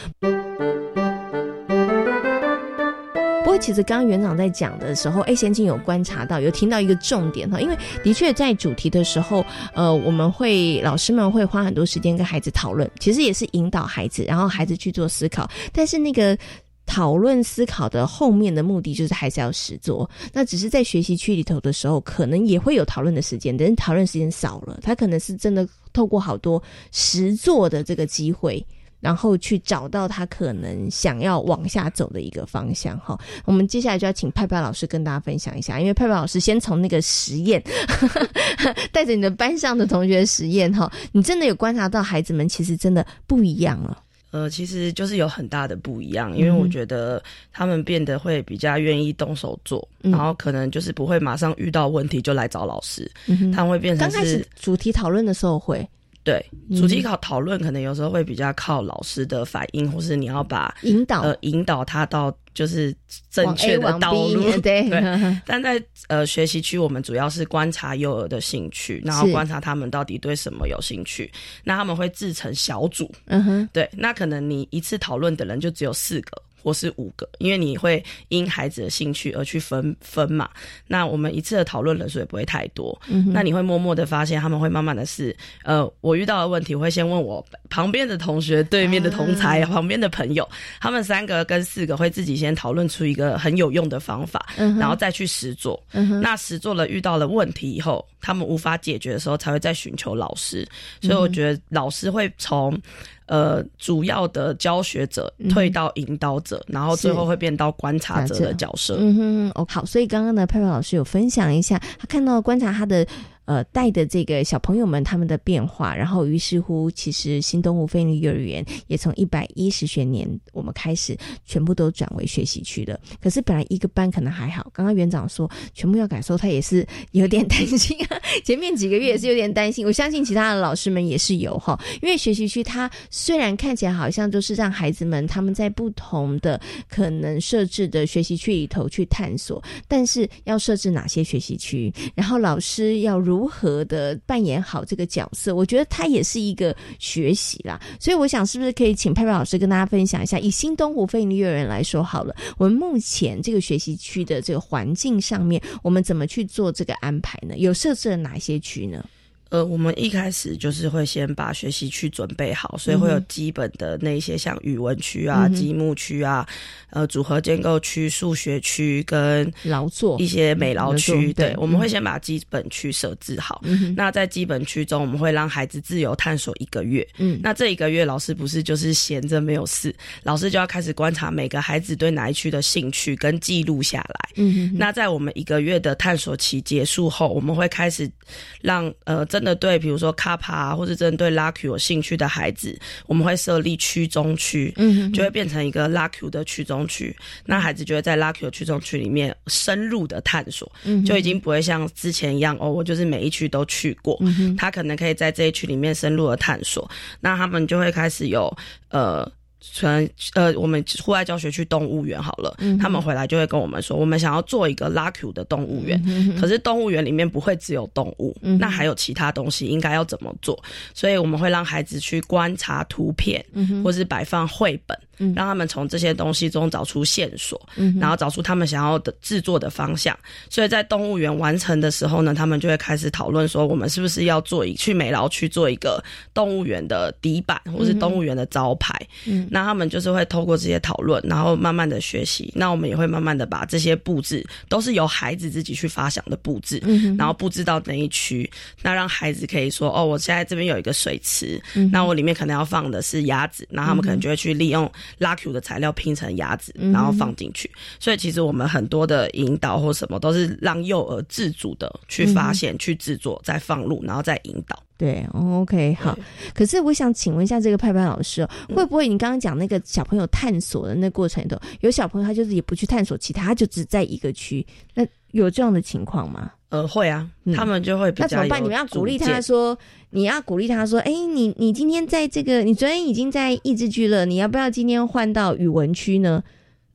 不过，其实刚刚园长在讲的时候，哎，先进有观察到，有听到一个重点哈，因为的确在主题的时候，呃，我们会老师们会花很多时间跟孩子讨论，其实也是引导孩子，然后孩子去做思考。但是那个讨论思考的后面的目的，就是还是要实做。那只是在学习区里头的时候，可能也会有讨论的时间，但是讨论时间少了，他可能是真的透过好多实做的这个机会。然后去找到他可能想要往下走的一个方向哈。我们接下来就要请派派老师跟大家分享一下，因为派派老师先从那个实验，带着你的班上的同学实验哈，你真的有观察到孩子们其实真的不一样了。呃，其实就是有很大的不一样，因为我觉得他们变得会比较愿意动手做，然后可能就是不会马上遇到问题就来找老师，他们会变成刚开始主题讨论的时候会。对，主题考讨论可能有时候会比较靠老师的反应，或是你要把引导。呃引导他到就是正确的道路。对，但在呃学习区，我们主要是观察幼儿的兴趣，然后观察他们到底对什么有兴趣。那他们会自成小组，嗯哼，对，那可能你一次讨论的人就只有四个。或是五个，因为你会因孩子的兴趣而去分分嘛。那我们一次的讨论人数也不会太多。那你会默默的发现，他们会慢慢的是，呃，我遇到的问题，我会先问我旁边的同学、对面的同才、旁边的朋友，他们三个跟四个会自己先讨论出一个很有用的方法，然后再去实做。那实做了遇到了问题以后，他们无法解决的时候，才会再寻求老师。所以我觉得老师会从。呃，主要的教学者退到引导者，然后最后会变到观察者的角色。嗯哼，哦，好，所以刚刚呢，佩佩老师有分享一下，他看到观察他的。呃，带的这个小朋友们他们的变化，然后于是乎，其实新东湖飞利幼儿园也从一百一十学年我们开始全部都转为学习区了。可是本来一个班可能还好，刚刚园长说全部要改收，他也是有点担心啊。前面几个月也是有点担心，我相信其他的老师们也是有哈。因为学习区它虽然看起来好像都是让孩子们他们在不同的可能设置的学习区里头去探索，但是要设置哪些学习区，然后老师要如如何的扮演好这个角色？我觉得他也是一个学习啦，所以我想是不是可以请佩佩老师跟大家分享一下，以新东湖飞利幼儿园来说好了，我们目前这个学习区的这个环境上面，我们怎么去做这个安排呢？有设置了哪些区呢？呃，我们一开始就是会先把学习区准备好，所以会有基本的那些像语文区啊、积木区啊、呃组合建构区、数学区跟劳作一些美劳区。对，我们会先把基本区设置好。那在基本区中，我们会让孩子自由探索一个月。嗯，那这一个月老师不是就是闲着没有事，老师就要开始观察每个孩子对哪一区的兴趣跟记录下来。嗯，那在我们一个月的探索期结束后，我们会开始让呃这。真的对，比如说卡帕或者针对拉 Q 有兴趣的孩子，我们会设立区中区，嗯，就会变成一个拉 Q 的区中区。那孩子就会在拉 Q 区中区里面深入的探索，嗯，就已经不会像之前一样哦，我就是每一区都去过。他可能可以在这一区里面深入的探索，那他们就会开始有呃。纯呃，我们户外教学去动物园好了，他们回来就会跟我们说，我们想要做一个拉 Q 的动物园，可是动物园里面不会只有动物，那还有其他东西，应该要怎么做？所以我们会让孩子去观察图片，或是摆放绘本。让他们从这些东西中找出线索，嗯然后找出他们想要的制作的方向。所以在动物园完成的时候呢，他们就会开始讨论说，我们是不是要做一去美劳去做一个动物园的底板，或是动物园的招牌。嗯，那他们就是会透过这些讨论，然后慢慢的学习。那我们也会慢慢的把这些布置都是由孩子自己去发想的布置，然后布置到哪一区，那让孩子可以说，哦，我现在这边有一个水池，嗯那我里面可能要放的是鸭子，那他们可能就会去利用拉 Q 的材料拼成鸭子，然后放进去。所以其实我们很多的引导或什么都是让幼儿自主的去发现、去制作、再放入，然后再引导。对，OK，好。可是我想请问一下，这个派派老师，会不会你刚刚讲那个小朋友探索的那过程里头，有小朋友他就是也不去探索其他，就只在一个区，那有这样的情况吗？呃，会啊，他们就会比较。那怎么办？你们要鼓励他说，你要鼓励他说，哎，你你今天在这个，你昨天已经在益智区了，你要不要今天换到语文区呢？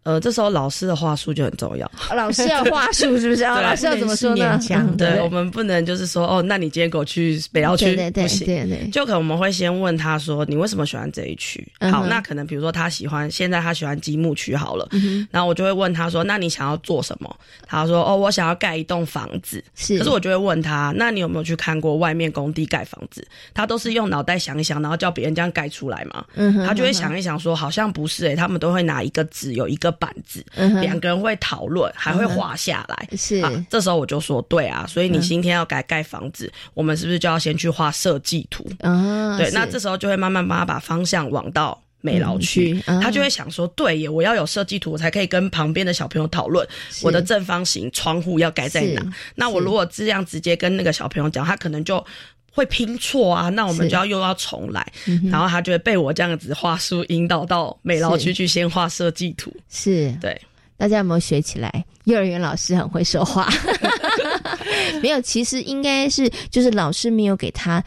呃，这时候老师的话术就很重要。老师要话术是不是？老师要怎么说呢？对，我们不能就是说，哦，那你今天给我去北郊区不行。对对，就可能我们会先问他说，你为什么喜欢这一区？好，那可能比如说他喜欢，现在他喜欢积木区好了。然后我就会问他说，那你想要做什么？他说，哦，我想要盖一栋房子。是。可是我就会问他，那你有没有去看过外面工地盖房子？他都是用脑袋想一想，然后叫别人这样盖出来嘛？嗯他就会想一想说，好像不是诶，他们都会拿一个纸，有一个。板子，两个人会讨论，还会滑下来。是，这时候我就说，对啊，所以你今天要改盖房子，我们是不是就要先去画设计图？啊，对，那这时候就会慢慢帮他把方向往到美劳区，他就会想说，对耶，我要有设计图，我才可以跟旁边的小朋友讨论我的正方形窗户要盖在哪。那我如果这样直接跟那个小朋友讲，他可能就。会拼错啊，那我们就要又要重来，然后他就会被我这样子画书引导到美劳区去先画设计图。是对，大家有没有学起来？幼儿园老师很会说话，没有，其实应该是就是老师没有给他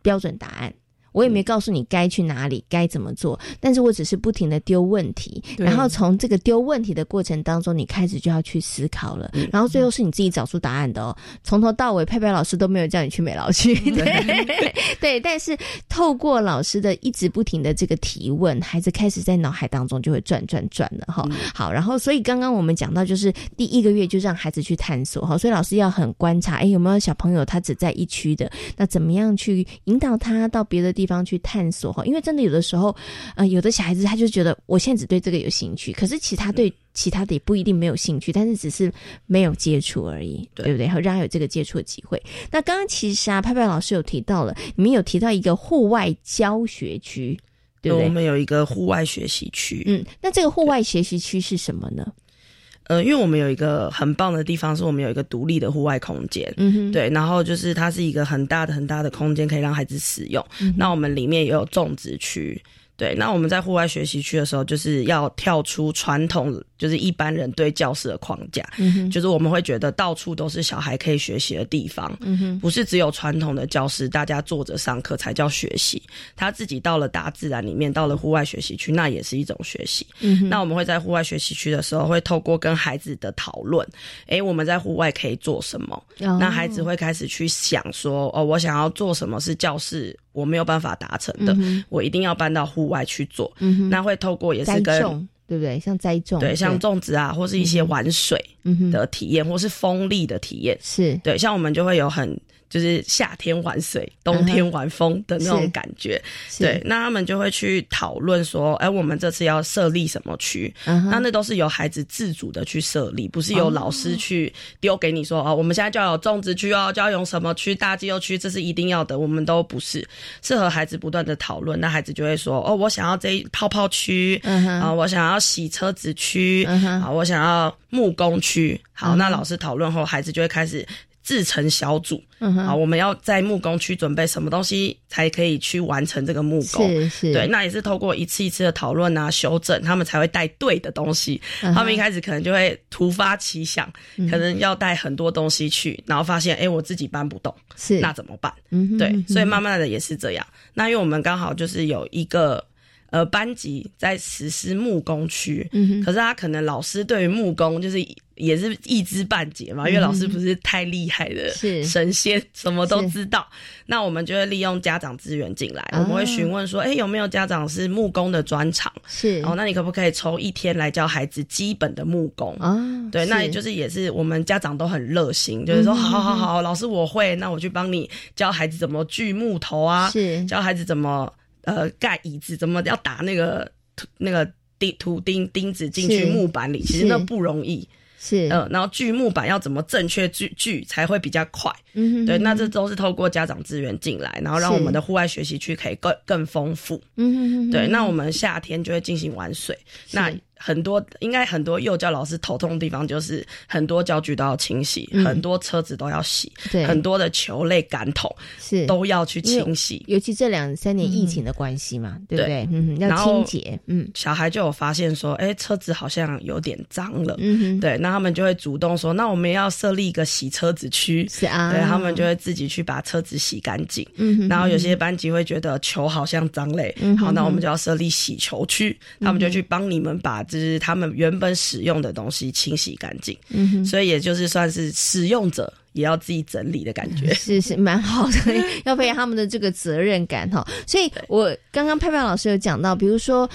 标准答案。我也没告诉你该去哪里，该怎么做，但是我只是不停的丢问题，然后从这个丢问题的过程当中，你开始就要去思考了，然后最后是你自己找出答案的哦。从头到尾，佩佩老师都没有叫你去美劳去，对 对，但是透过老师的一直不停的这个提问，孩子开始在脑海当中就会转转转了哈。好，然后所以刚刚我们讲到就是第一个月就让孩子去探索哈，所以老师要很观察，哎，有没有小朋友他只在一区的，那怎么样去引导他到别的地方去探索哈，因为真的有的时候，呃，有的小孩子他就觉得我现在只对这个有兴趣，可是其他对其他的也不一定没有兴趣，但是只是没有接触而已，对不对？让他有这个接触的机会。那刚刚其实啊，派派老师有提到了，你们有提到一个户外教学区，对不对？我们有一个户外学习区，嗯，那这个户外学习区是什么呢？呃，因为我们有一个很棒的地方，是我们有一个独立的户外空间，嗯哼，对，然后就是它是一个很大的很大的空间，可以让孩子使用。那我们里面也有种植区。对，那我们在户外学习区的时候，就是要跳出传统，就是一般人对教室的框架，就是我们会觉得到处都是小孩可以学习的地方，不是只有传统的教室，大家坐着上课才叫学习。他自己到了大自然里面，到了户外学习区，那也是一种学习。那我们会在户外学习区的时候，会透过跟孩子的讨论，哎，我们在户外可以做什么？那孩子会开始去想说，哦，我想要做什么是教室。我没有办法达成的，我一定要搬到户外去做。那会透过也是跟对不对？像栽种，对，像种植啊，或是一些玩水的体验，或是风力的体验，是对。像我们就会有很。就是夏天玩水，冬天玩风的那种感觉，对。那他们就会去讨论说，哎，我们这次要设立什么区？那那都是由孩子自主的去设立，不是由老师去丢给你说，哦，我们现在就要有种植区哦，就要用什么区，大肌肉区，这是一定要的。我们都不是，是和孩子不断的讨论。那孩子就会说，哦，我想要这泡泡区，啊，我想要洗车子区，啊，我想要木工区。好，那老师讨论后，孩子就会开始。自成小组，啊，我们要在木工区准备什么东西才可以去完成这个木工？是是，对，那也是透过一次一次的讨论啊、修正，他们才会带对的东西。他们一开始可能就会突发奇想，可能要带很多东西去，然后发现，哎，我自己搬不动，是那怎么办？对，所以慢慢的也是这样。那因为我们刚好就是有一个。呃班级在实施木工区，嗯可是他可能老师对于木工就是也是一知半解嘛，因为老师不是太厉害的神仙，什么都知道。那我们就会利用家长资源进来，我们会询问说，哎，有没有家长是木工的专长？是。哦，那你可不可以抽一天来教孩子基本的木工？啊，对，那也就是也是我们家长都很热心，就是说，好好好，老师我会，那我去帮你教孩子怎么锯木头啊，是。教孩子怎么呃盖椅子，怎么要打那个那个钉图钉钉子进去木板里，其实那不容易。是，呃，然后锯木板要怎么正确锯锯才会比较快？嗯，对，那这都是透过家长资源进来，然后让我们的户外学习区可以更更丰富。嗯，对，那我们夏天就会进行玩水，那。很多应该很多幼教老师头痛的地方就是很多教具都要清洗，很多车子都要洗，对，很多的球类杆桶是都要去清洗。尤其这两三年疫情的关系嘛，对不对？嗯，要清洁。嗯，小孩就有发现说，哎，车子好像有点脏了。嗯哼，对，那他们就会主动说，那我们要设立一个洗车子区。是啊，对他们就会自己去把车子洗干净。嗯，然后有些班级会觉得球好像脏嘞，好，那我们就要设立洗球区，他们就去帮你们把就是他们原原本使用的东西清洗干净，嗯哼，所以也就是算是使用者也要自己整理的感觉，是是蛮好的，要培养他们的这个责任感哈。所以我刚刚派派老师有讲到，比如说。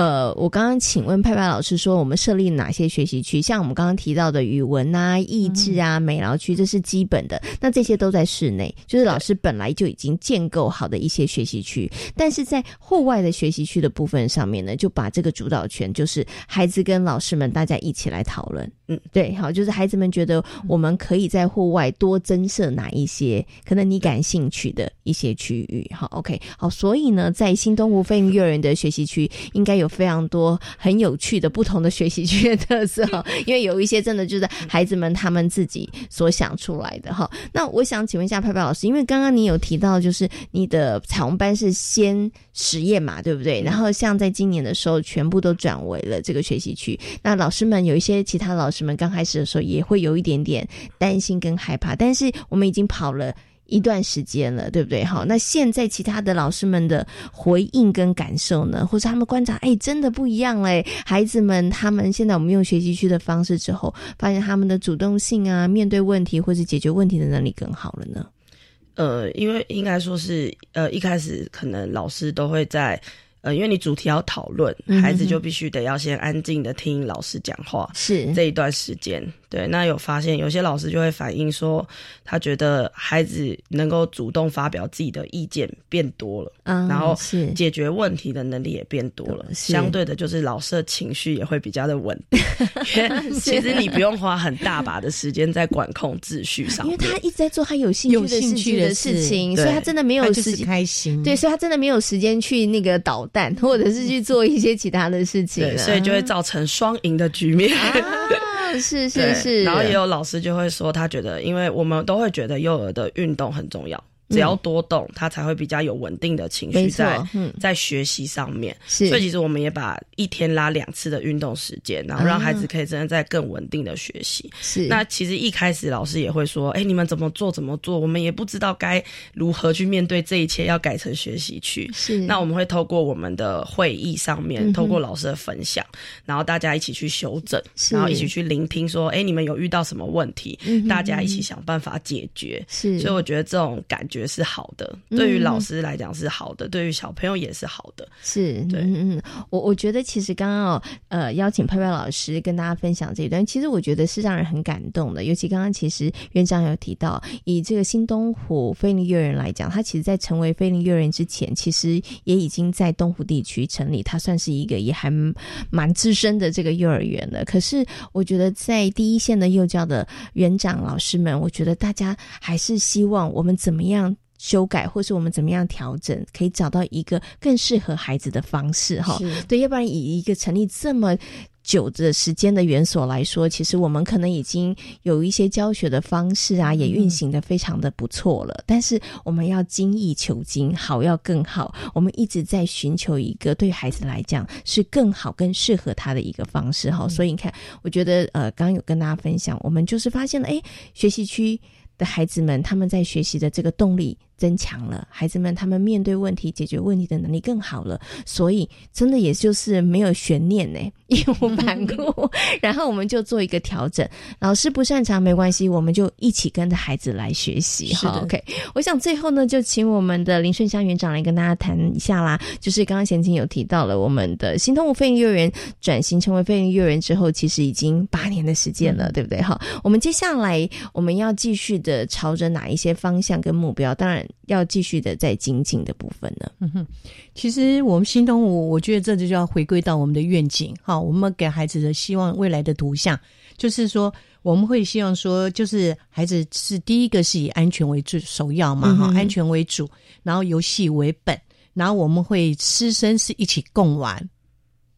呃，我刚刚请问派派老师说，我们设立哪些学习区？像我们刚刚提到的语文啊、益智啊、美劳区，这是基本的。那这些都在室内，就是老师本来就已经建构好的一些学习区。但是在户外的学习区的部分上面呢，就把这个主导权，就是孩子跟老师们大家一起来讨论。嗯，对，好，就是孩子们觉得我们可以在户外多增设哪一些可能你感兴趣的一些区域。好，OK，好，所以呢，在新东湖飞鹰幼儿园的学习区应该有。非常多很有趣的不同的学习区的特色哈，因为有一些真的就是孩子们他们自己所想出来的哈。那我想请问一下派派老师，因为刚刚你有提到，就是你的彩虹班是先实验嘛，对不对？然后像在今年的时候，全部都转为了这个学习区。那老师们有一些其他老师们刚开始的时候也会有一点点担心跟害怕，但是我们已经跑了。一段时间了，对不对？好，那现在其他的老师们的回应跟感受呢，或者他们观察，哎，真的不一样嘞。孩子们他们现在我们用学习区的方式之后，发现他们的主动性啊，面对问题或是解决问题的能力更好了呢。呃，因为应该说是，呃，一开始可能老师都会在。呃，因为你主题要讨论，孩子就必须得要先安静的听老师讲话，是这一段时间。对，那有发现有些老师就会反映说，他觉得孩子能够主动发表自己的意见变多了，嗯，然后是解决问题的能力也变多了，相对的，就是老师的情绪也会比较的稳定。其实你不用花很大把的时间在管控秩序上，因为他一直在做他有兴趣的事情，所以他真的没有时间开心。对，所以他真的没有时间去那个导。蛋，或者是去做一些其他的事情，所以就会造成双赢的局面。是是是，然后也有老师就会说，他觉得，因为我们都会觉得幼儿的运动很重要。只要多动，他才会比较有稳定的情绪在在学习上面。所以其实我们也把一天拉两次的运动时间，然后让孩子可以真的在更稳定的学习。是那其实一开始老师也会说：“哎，你们怎么做怎么做？”我们也不知道该如何去面对这一切，要改成学习去。是那我们会透过我们的会议上面，透过老师的分享，然后大家一起去修正，然后一起去聆听，说：“哎，你们有遇到什么问题？嗯大家一起想办法解决。”是，所以我觉得这种感觉。是好的，对于老师来讲是好的，对于小朋友也是好的。是，对，嗯嗯，我我觉得其实刚刚呃邀请佩佩老师跟大家分享这一段，其实我觉得是让人很感动的。尤其刚刚其实院长有提到，以这个新东湖菲林幼儿园来讲，他其实在成为菲林幼儿园之前，其实也已经在东湖地区成立，它算是一个也还蛮资深的这个幼儿园了。可是我觉得在第一线的幼教的园长老师们，我觉得大家还是希望我们怎么样。修改，或是我们怎么样调整，可以找到一个更适合孩子的方式，哈。对，要不然以一个成立这么久的时间的园所来说，其实我们可能已经有一些教学的方式啊，也运行的非常的不错了。但是我们要精益求精，好要更好。我们一直在寻求一个对孩子来讲是更好、更适合他的一个方式，哈。所以你看，我觉得呃，刚刚有跟大家分享，我们就是发现了，哎，学习区的孩子们他们在学习的这个动力。增强了，孩子们他们面对问题、解决问题的能力更好了，所以真的也就是没有悬念呢，义无反顾。然后我们就做一个调整，老师不擅长没关系，我们就一起跟着孩子来学习。好，OK。我想最后呢，就请我们的林顺香园长来跟大家谈一下啦。就是刚刚贤青有提到了，我们的新动物飞行幼儿园转型成为飞行幼儿园之后，其实已经八年的时间了，对不对？好，我们接下来我们要继续的朝着哪一些方向跟目标？当然要继续的在精进的部分呢。嗯哼，其实我们新动物，我觉得这就要回归到我们的愿景。哈，我们给孩子的希望未来的图像，就是说。我们会希望说，就是孩子是第一个是以安全为主首要嘛，哈，安全为主，然后游戏为本，然后我们会师生是一起共玩，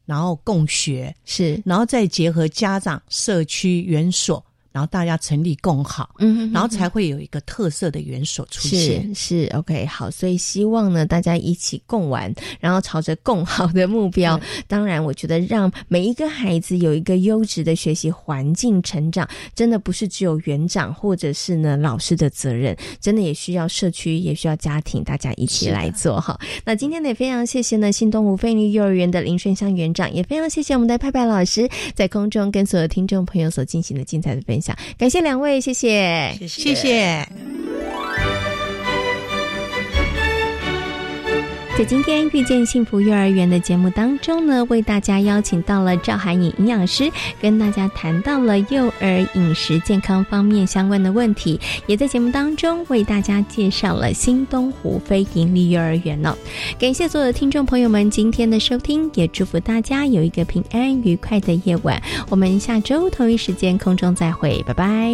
然后共学，是，然后再结合家长、社区、园所。然后大家成立共好，嗯哼，然后才会有一个特色的元首出现。是是，OK，好，所以希望呢，大家一起共玩，然后朝着共好的目标。当然，我觉得让每一个孩子有一个优质的学习环境成长，真的不是只有园长或者是呢老师的责任，真的也需要社区，也需要家庭，大家一起来做哈。那今天呢，也非常谢谢呢新东湖飞利幼儿园的林顺香园长，也非常谢谢我们的派派老师在空中跟所有听众朋友所进行的精彩的分享。感谢两位，谢谢，谢谢。在今天遇见幸福幼儿园的节目当中呢，为大家邀请到了赵海颖营养师，跟大家谈到了幼儿饮食健康方面相关的问题，也在节目当中为大家介绍了新东湖非盈利幼儿园哦。感谢所有的听众朋友们今天的收听，也祝福大家有一个平安愉快的夜晚。我们下周同一时间空中再会，拜拜。